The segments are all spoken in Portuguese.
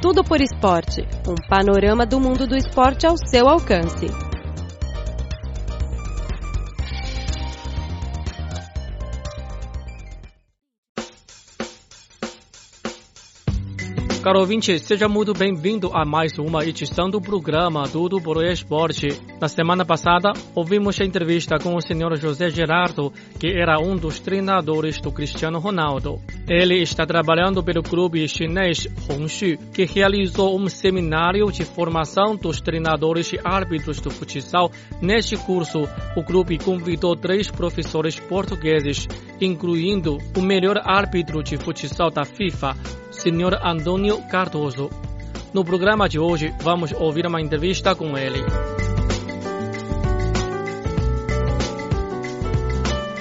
Tudo por Esporte um panorama do mundo do esporte ao seu alcance. Caro ouvinte, seja muito bem-vindo a mais uma edição do programa Tudo por Esporte. Na semana passada, ouvimos a entrevista com o senhor José Gerardo, que era um dos treinadores do Cristiano Ronaldo. Ele está trabalhando pelo clube chinês Hongxu, que realizou um seminário de formação dos treinadores e árbitros do futsal. Neste curso, o clube convidou três professores portugueses, incluindo o melhor árbitro de futsal da FIFA, Sr. Antônio Cardoso. No programa de hoje, vamos ouvir uma entrevista com ele.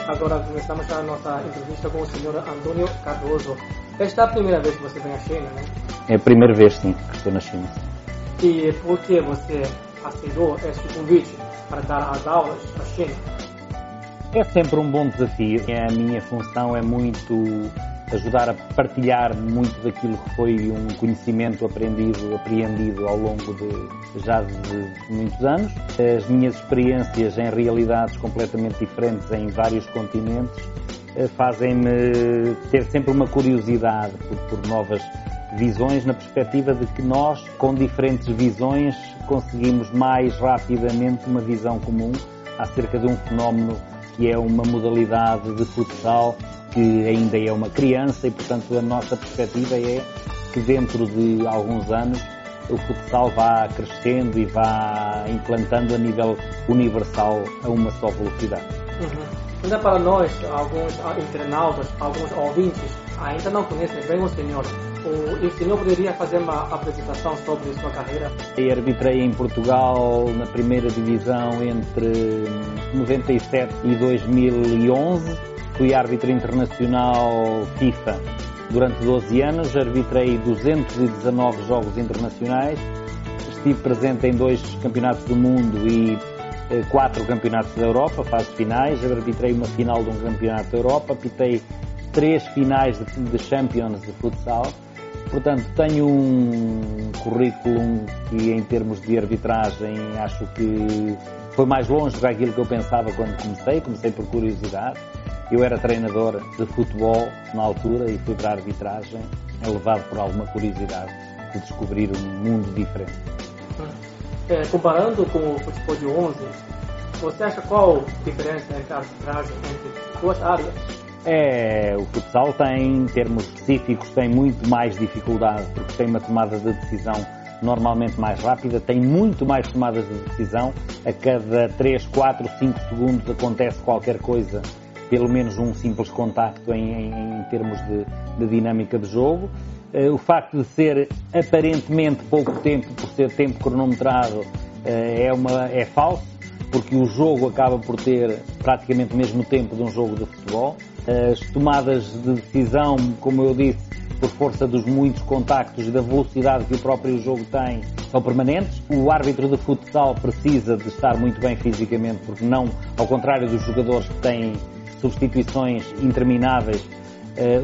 Agora começamos a nossa entrevista com o Sr. Antônio Cardoso. Esta é a primeira vez que você vem à China, né? É a primeira vez, sim, que estou na China. E por que você aceitou este convite para dar as aulas na China? É sempre um bom desafio. A minha função é muito ajudar a partilhar muito daquilo que foi um conhecimento aprendido, apreendido ao longo de já de muitos anos. As minhas experiências em realidades completamente diferentes em vários continentes eh, fazem-me ter sempre uma curiosidade por, por novas visões na perspectiva de que nós, com diferentes visões, conseguimos mais rapidamente uma visão comum acerca de um fenómeno que é uma modalidade de futsal que ainda é uma criança e, portanto, a nossa perspectiva é que dentro de alguns anos o futsal vá crescendo e vá implantando a nível universal a uma só velocidade. Uhum. Ainda para nós, alguns internautas, alguns ouvintes, ainda não conhecem bem o senhor. O, o senhor poderia fazer uma apresentação sobre sua carreira? Eu arbitrei em Portugal na primeira divisão entre 97 e 2011 Fui árbitro internacional FIFA durante 12 anos, arbitrei 219 jogos internacionais, estive presente em dois campeonatos do mundo e quatro campeonatos da Europa, fases finais, arbitrei uma final de um campeonato da Europa, apitei três finais de, de Champions de futsal. Portanto, tenho um currículo que, em termos de arbitragem, acho que foi mais longe do que eu pensava quando comecei. Comecei por curiosidade. Eu era treinador de futebol na altura e fui para a arbitragem, levado por alguma curiosidade de descobrir um mundo diferente. É, comparando com o futebol de 11, você acha qual diferença entre a arbitragem entre duas áreas? É, o futsal tem, em termos específicos, tem muito mais dificuldade, porque tem uma tomada de decisão normalmente mais rápida, tem muito mais tomadas de decisão, a cada 3, 4, 5 segundos acontece qualquer coisa pelo menos um simples contacto em, em, em termos de, de, dinâmica de jogo. Uh, o facto de ser aparentemente pouco tempo, por ser tempo cronometrado, uh, é, uma, é falso, porque o jogo acaba por ter praticamente o mesmo tempo de um jogo de futebol. As tomadas de decisão, como eu disse, por força dos muitos contactos e da velocidade que o próprio jogo tem, são permanentes. O árbitro de futsal precisa de estar muito bem fisicamente, porque não, ao contrário dos jogadores que têm substituições intermináveis, eh,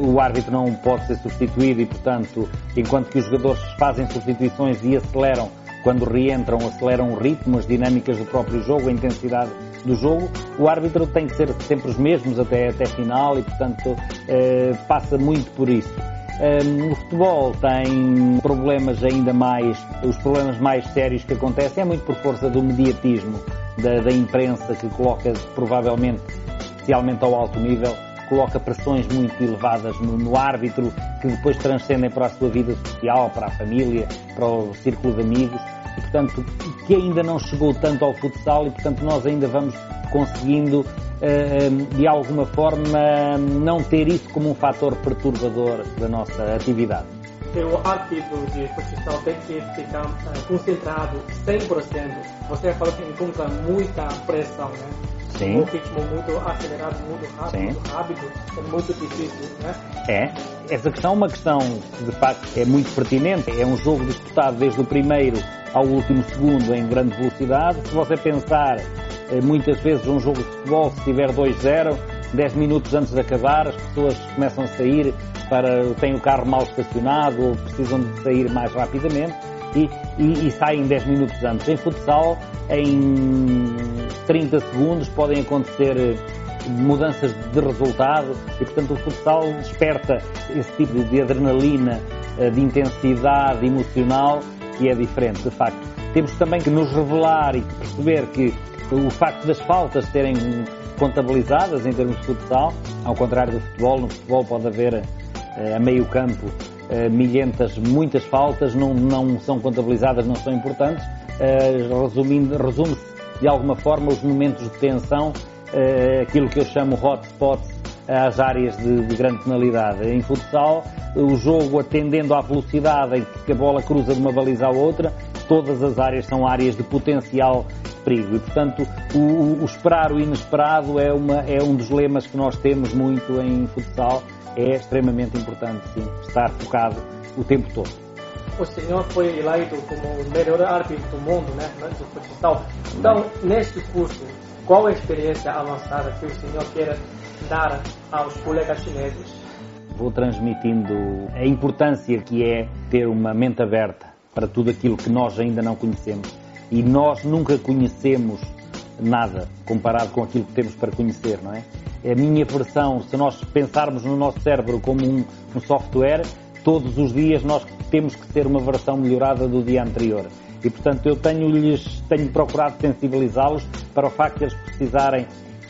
o árbitro não pode ser substituído e, portanto, enquanto que os jogadores fazem substituições e aceleram, quando reentram, aceleram o ritmo, as dinâmicas do próprio jogo, a intensidade do jogo, o árbitro tem que ser sempre os mesmos até, até final e, portanto, eh, passa muito por isso. Um, o futebol tem problemas ainda mais, os problemas mais sérios que acontecem é muito por força do mediatismo da, da imprensa que coloca provavelmente especialmente ao alto nível, coloca pressões muito elevadas no, no, árbitro, que depois transcendem para a sua vida social, para a família, para o círculo de amigos, e portanto, que ainda não chegou tanto ao futsal e portanto nós ainda vamos conseguindo, eh, de alguma forma, não ter isso como um fator perturbador da nossa atividade. O árbitro de futsal tem que ficar eh, concentrado 100%. Você falou que encontra muita pressão, né? Sim. Um ritmo muito acelerado, muito rápido, muito rápido, é muito difícil, né? É. Essa questão é uma questão que, de facto, é muito pertinente. É um jogo disputado desde o primeiro ao último segundo em grande velocidade. Se você pensar, eh, muitas vezes, um jogo de futebol, se tiver 2-0, 10 minutos antes de acabar, as pessoas começam a sair para têm o carro mal estacionado ou precisam de sair mais rapidamente e, e, e saem 10 minutos antes. Em futsal, em 30 segundos podem acontecer mudanças de resultado e, portanto, o futsal desperta esse tipo de adrenalina, eh, de intensidade emocional que é diferente, de facto. Temos também que nos revelar e perceber que o facto das faltas serem contabilizadas em termos de futsal, ao contrário do futebol, no futebol pode haver eh, a meio campo eh, milhentas, muitas faltas, não, não são contabilizadas, não são importantes. Resumindo, resume-se de alguma forma os momentos de tensão uh, aquilo que eu chamo hotspots às áreas de, de, grande penalidade. Em futsal, o jogo atendendo à velocidade em que a bola cruza de uma baliza à outra, todas as áreas são áreas de potencial perigo. E, portanto, o, o esperar o inesperado é, uma, é um dos lemas que nós temos muito em futsal. É extremamente importante, sim, estar focado o tempo todo. O senhor foi eleito como o melhor árbitro do mundo, né, do futsal. Então, neste curso, qual a experiência avançada que o senhor quer dar aos colegas chineses? Vou transmitindo a importância que é ter uma mente aberta para tudo aquilo que nós ainda não conhecemos. E nós nunca conhecemos nada comparado com aquilo que temos para conhecer, não é? A minha versão, se nós pensarmos no nosso cérebro como um, um software, todos os dias nós temos que ter uma versão melhorada do dia anterior. E, portanto, eu tenho-lhes, tenho procurado sensibilizá-los para o facto de eles precisarem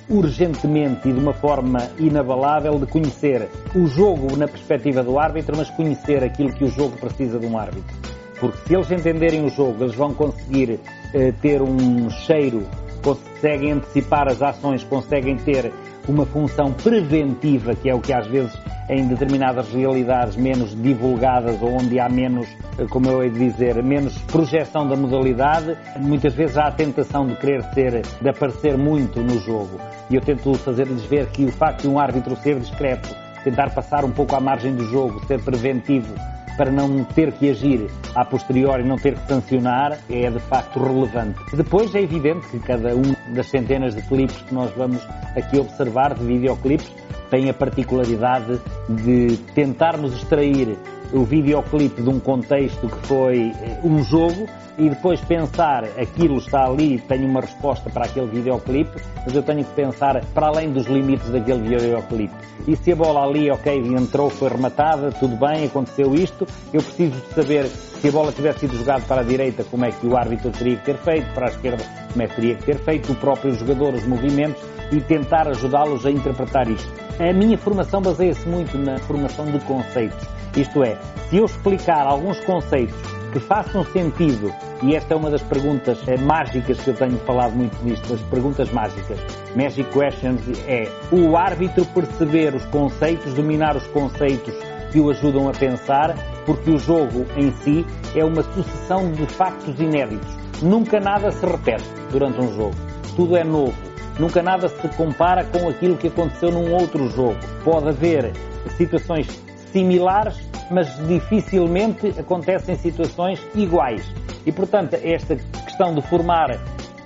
urgentemente e de uma forma inabalável de conhecer o jogo na perspectiva do árbitro, mas conhecer aquilo que o jogo precisa de um árbitro. Porque se eles entenderem o jogo, eles vão conseguir eh, ter um cheiro, conseguem antecipar as ações, conseguem ter uma função preventiva, que é o que às vezes em determinadas realidades menos divulgadas ou onde há menos, eh, como eu hei de dizer, menos projeção da modalidade, muitas vezes há a tentação de querer ser, de aparecer muito no jogo. E eu tento fazer-lhes ver que o facto de um árbitro ser discreto, tentar passar um pouco à margem do jogo, ser preventivo, para não ter que agir a posteriori, não ter que sancionar, é de facto relevante. Depois é evidente que cada um das centenas de clipes que nós vamos aqui observar, de videoclipes, tem a particularidade de tentarmos extrair o videoclipe de um contexto que foi eh, um jogo e depois pensar aquilo está ali, tenho uma resposta para aquele videoclipe, mas eu tenho que pensar para além dos limites daquele videoclipe. E se a bola ali, ok, entrou, foi rematada, tudo bem, aconteceu isto, eu preciso de saber se a bola tivesse sido jogada para a direita, como é que o árbitro teria que ter feito, para a esquerda, como é que teria que ter feito, o próprio jogador, os movimentos, e tentar ajudá-los a interpretar isto. A minha formação baseia-se muito na formação de conceitos. Isto é, se eu explicar alguns conceitos que façam sentido, e esta é uma das perguntas é, mágicas que eu tenho falado muito nisto, as perguntas mágicas, Magic Questions, é o árbitro perceber os conceitos, dominar os conceitos que o ajudam a pensar, porque o jogo em si é uma sucessão de factos inéditos. Nunca nada se repete durante um jogo. Tudo é novo. Nunca nada se compara com aquilo que aconteceu num outro jogo. Pode haver situações similares, mas dificilmente acontecem situações iguais. E, portanto, esta questão de formar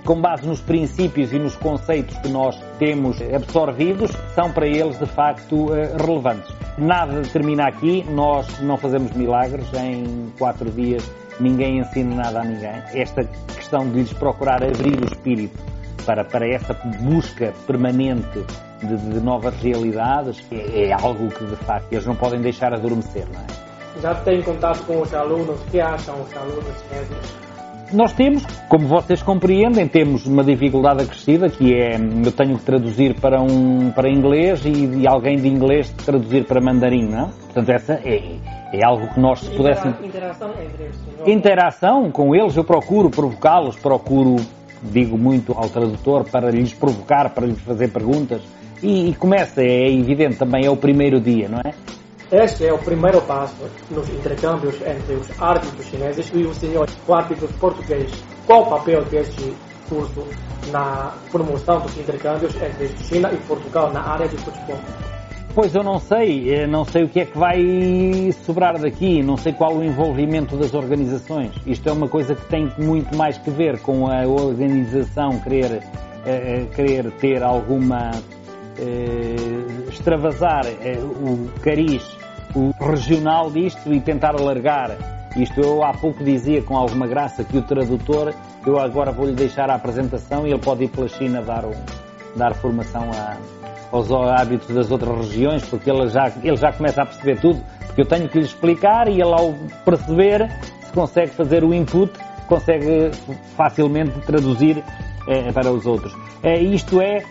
com base nos princípios e nos conceitos que nós temos absorvidos, são para eles de facto eh, relevantes. Nada termina aqui, nós não fazemos milagres, em quatro dias ninguém ensina nada a ninguém. Esta questão de lhes procurar abrir o espírito para, para essa busca permanente de, de novas realidades é, é, algo que de facto eles não podem deixar adormecer, não é? Já tem contato com os alunos? O que acham os alunos médios? Nós temos, como vocês compreendem, temos uma dificuldade acrescida que é eu tenho que traduzir para um para inglês e, e alguém de inglês traduzir para mandarim, não? Portanto, essa é, é algo que nós se pudéssemos. Interação entre eles. Interação com eles, eu procuro provocá-los, procuro digo muito ao tradutor para lhes provocar, para lhes fazer perguntas. E, e começa, é evidente, também é o primeiro dia, não é? Este é o primeiro passo nos intercâmbios entre os árbitros chineses e o senhor o árbitro português. Qual o papel deste curso na promoção dos intercâmbios entre China e Portugal na área de futebol? Pois eu não sei, eh, não sei o que é que vai sobrar daqui, não sei qual o envolvimento das organizações. Isto é uma coisa que tem muito mais que ver com a organização querer, uh, querer ter alguma eh, extravasar eh, o cariz o regional disto e tentar alargar. Isto eu há pouco dizia com alguma graça que o tradutor, eu agora vou-lhe deixar a apresentação e ele pode ir pela China dar, um, dar formação a, aos hábitos das outras regiões, porque ele já, ele já começa a perceber tudo, porque eu tenho que lhe explicar e ele ao perceber, se consegue fazer o input, consegue facilmente traduzir eh, para os outros. Eh, isto é,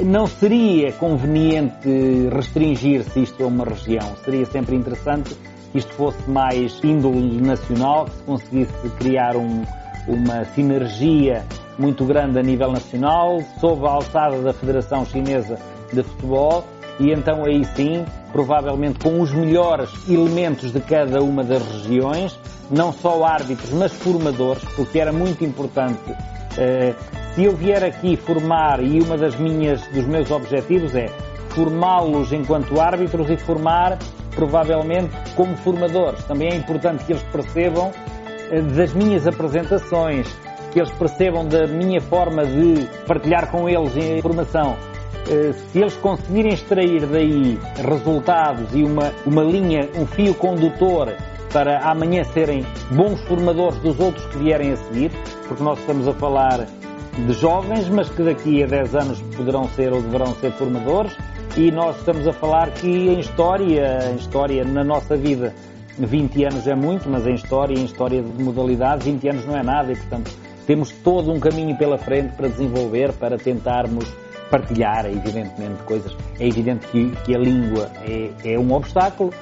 não seria conveniente restringir-se isto a uma região. Seria sempre interessante que isto fosse mais índole nacional, que se conseguisse criar um, uma sinergia muito grande a nível nacional, sob a alçada da Federação Chinesa de Futebol, e então aí sim, provavelmente com os melhores elementos de cada uma das regiões, não só árbitros, mas formadores, porque era muito importante eh, se eu vier aqui formar, e uma das minhas, dos meus objetivos é formá-los enquanto árbitros e formar, provavelmente, como formadores. Também é importante que eles percebam eh, das minhas apresentações, que eles percebam da minha forma de partilhar com eles a informação. Eh, se eles conseguirem extrair daí resultados e uma, uma linha, um fio condutor para amanhã serem bons formadores dos outros que vierem a seguir, porque nós estamos a falar de jovens, mas que daqui a 10 anos poderão ser ou deverão ser formadores, e nós estamos a falar que em história, em história na nossa vida, 20 anos é muito, mas em história, em história de modalidade, 20 anos não é nada, e portanto temos todo um caminho pela frente para desenvolver, para tentarmos partilhar, evidentemente, coisas. É evidente que, que a língua é, é um obstáculo,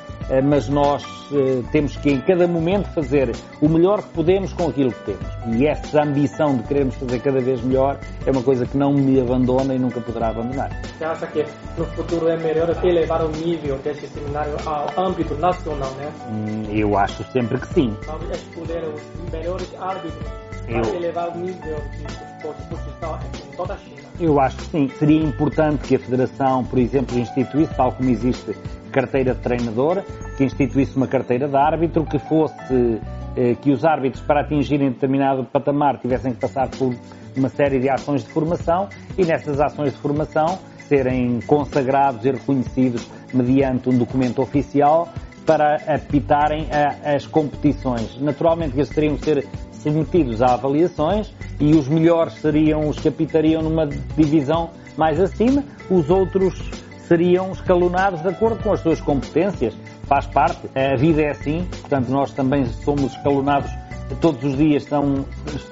mas nós eh, temos que em cada momento fazer o melhor que podemos com aquilo que temos. E essa ambição de querermos fazer cada vez melhor é uma coisa que não me abandona e nunca poderá abandonar. Você acha que no futuro é melhor elevar o nível deste seminário ao âmbito nacional, né? Hum, eu acho sempre que sim. Vamos escolher os melhores árbitros para eu... elevar o nível de esporte profissional em toda a China. Eu acho que sim. Seria importante que a Federação, por exemplo, instituísse, tal como existe carteira de treinador, que instituísse uma carteira de árbitro, que fosse eh, que os árbitros para atingirem determinado patamar tivessem que passar por uma série de ações de formação e nessas ações de formação serem consagrados e reconhecidos mediante um documento oficial para apitarem a, as competições. Naturalmente eles teriam que ser submetidos a avaliações e os melhores seriam os que apitariam numa divisão mais acima, os outros seriam escalonados de acordo com as suas competências. Faz parte, a vida é assim, portanto nós também somos escalonados todos os dias, são,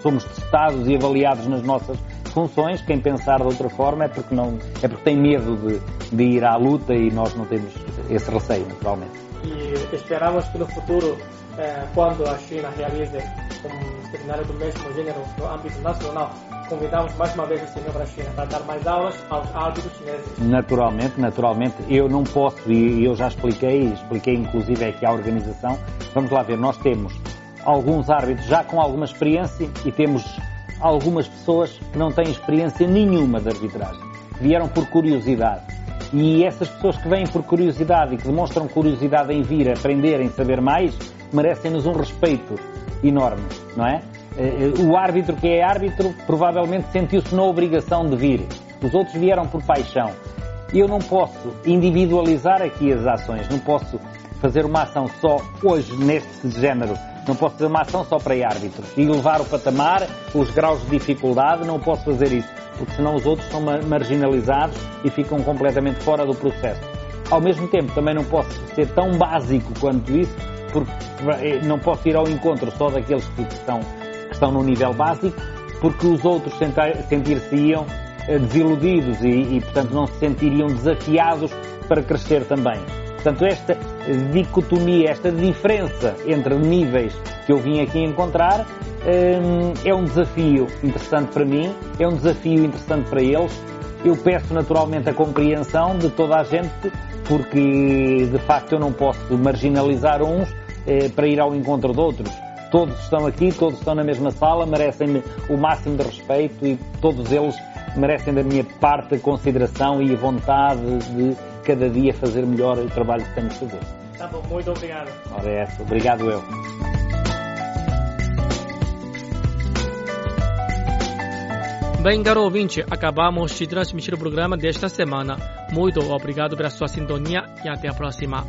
somos testados e avaliados nas nossas funções. Quem pensar de outra forma é porque, não, é porque tem medo de, de ir à luta e nós não temos esse receio, naturalmente. E esperamos que no futuro, eh, quando a China realize um seminário do mesmo gênero no âmbito nacional, convidamos mais uma vez o senhor para a China para dar mais aulas aos árbitros chineses. Naturalmente, naturalmente. Eu não posso, e eu já expliquei, expliquei inclusive aqui à organização. Vamos lá ver, nós temos alguns árbitros já com alguma experiência e temos algumas pessoas que não têm experiência nenhuma de arbitragem. Vieram por curiosidade. E essas pessoas que vêm por curiosidade e que demonstram curiosidade em vir aprender, em saber mais, merecem-nos um respeito enorme, não é? Eh, o árbitro que é árbitro provavelmente sentiu-se na obrigação de vir. Os outros vieram por paixão. Eu não posso individualizar aqui as ações, não posso fazer uma ação só hoje neste género, não posso fazer uma ação só para árbitros e levar o patamar, os graus de dificuldade, não posso fazer isso, porque senão os outros são marginalizados e ficam completamente fora do processo. Ao mesmo tempo, também não posso ser tão básico quanto isso, porque eh, não posso ir ao encontro só daqueles que estão estão no nível básico, porque os outros sentir-se-iam eh, desiludidos e, e, portanto, não se sentiriam desafiados para crescer também. Portanto, esta dicotomia, esta diferença entre níveis que eu vim aqui encontrar eh, é um desafio interessante para mim, é um desafio interessante para eles. Eu peço naturalmente a compreensão de toda a gente, porque de facto eu não posso marginalizar uns eh, para ir ao encontro de outros Todos estão aqui, todos estão na mesma sala, merecem-me o máximo de respeito e todos eles merecem da minha parte a consideração e a vontade de cada dia fazer melhor o trabalho que temos de fazer. Tá bom, muito obrigado. Ora é essa, obrigado eu. Bem, caro ouvinte, acabamos de transmitir o programa desta semana. Muito obrigado pela sua sintonia e até a próxima.